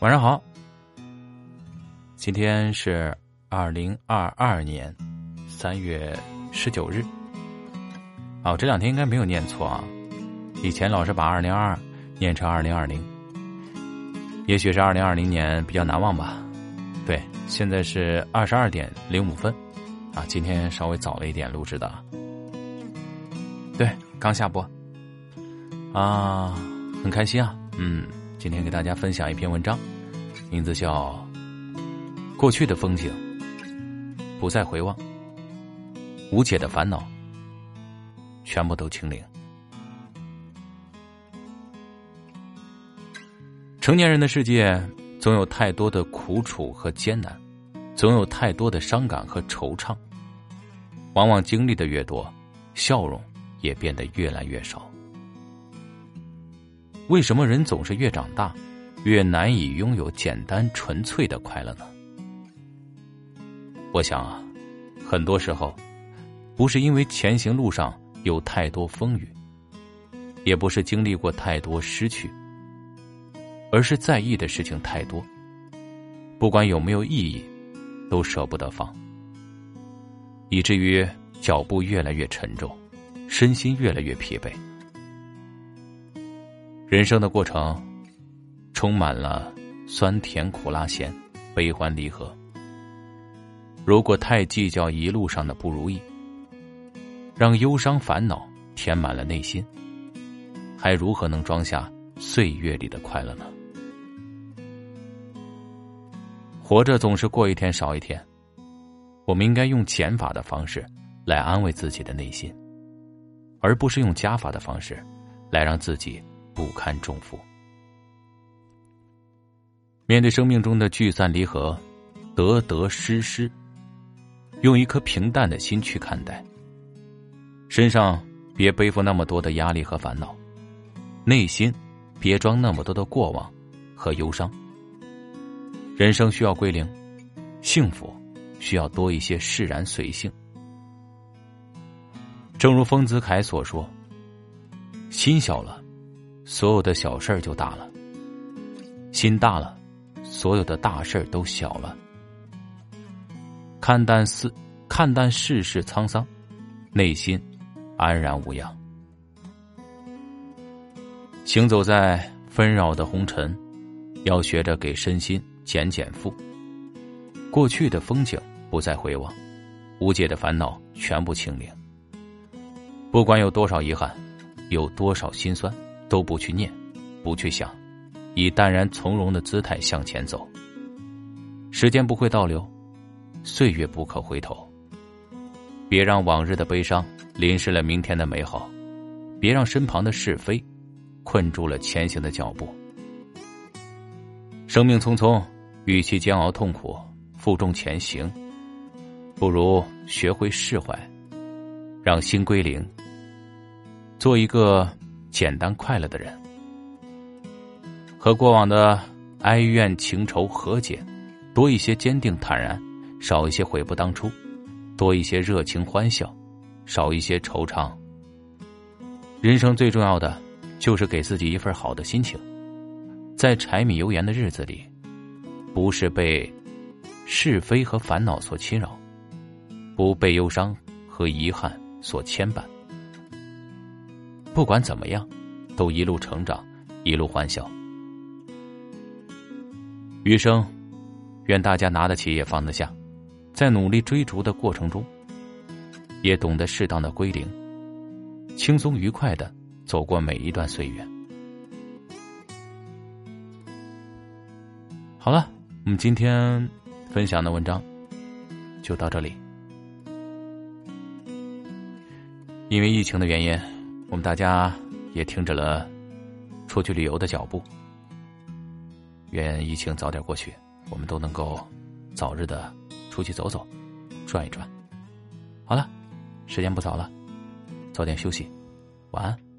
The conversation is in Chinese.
晚上好，今天是二零二二年三月十九日。啊，我这两天应该没有念错啊，以前老是把二零二二念成二零二零，也许是二零二零年比较难忘吧。对，现在是二十二点零五分，啊，今天稍微早了一点录制的。对，刚下播，啊，很开心啊，嗯。今天给大家分享一篇文章，名字叫《过去的风景不再回望，无解的烦恼全部都清零》。成年人的世界总有太多的苦楚和艰难，总有太多的伤感和惆怅。往往经历的越多，笑容也变得越来越少。为什么人总是越长大，越难以拥有简单纯粹的快乐呢？我想啊，很多时候，不是因为前行路上有太多风雨，也不是经历过太多失去，而是在意的事情太多，不管有没有意义，都舍不得放，以至于脚步越来越沉重，身心越来越疲惫。人生的过程，充满了酸甜苦辣咸、悲欢离合。如果太计较一路上的不如意，让忧伤烦恼填满了内心，还如何能装下岁月里的快乐呢？活着总是过一天少一天，我们应该用减法的方式来安慰自己的内心，而不是用加法的方式来让自己。不堪重负，面对生命中的聚散离合、得得失失，用一颗平淡的心去看待。身上别背负那么多的压力和烦恼，内心别装那么多的过往和忧伤。人生需要归零，幸福需要多一些释然随性。正如丰子恺所说：“心小了。”所有的小事儿就大了，心大了，所有的大事儿都小了。看淡世，看淡世事沧桑，内心安然无恙。行走在纷扰的红尘，要学着给身心减减负。过去的风景不再回望，无解的烦恼全部清零。不管有多少遗憾，有多少心酸。都不去念，不去想，以淡然从容的姿态向前走。时间不会倒流，岁月不可回头。别让往日的悲伤淋湿了明天的美好，别让身旁的是非困住了前行的脚步。生命匆匆，与其煎熬痛苦、负重前行，不如学会释怀，让心归零，做一个。简单快乐的人，和过往的哀怨情仇和解，多一些坚定坦然，少一些悔不当初；多一些热情欢笑，少一些惆怅。人生最重要的，就是给自己一份好的心情，在柴米油盐的日子里，不是被是非和烦恼所侵扰，不被忧伤和遗憾所牵绊。不管怎么样，都一路成长，一路欢笑。余生，愿大家拿得起也放得下，在努力追逐的过程中，也懂得适当的归零，轻松愉快的走过每一段岁月。好了，我们今天分享的文章就到这里。因为疫情的原因。我们大家也停止了出去旅游的脚步，愿疫情早点过去，我们都能够早日的出去走走，转一转。好了，时间不早了，早点休息，晚安。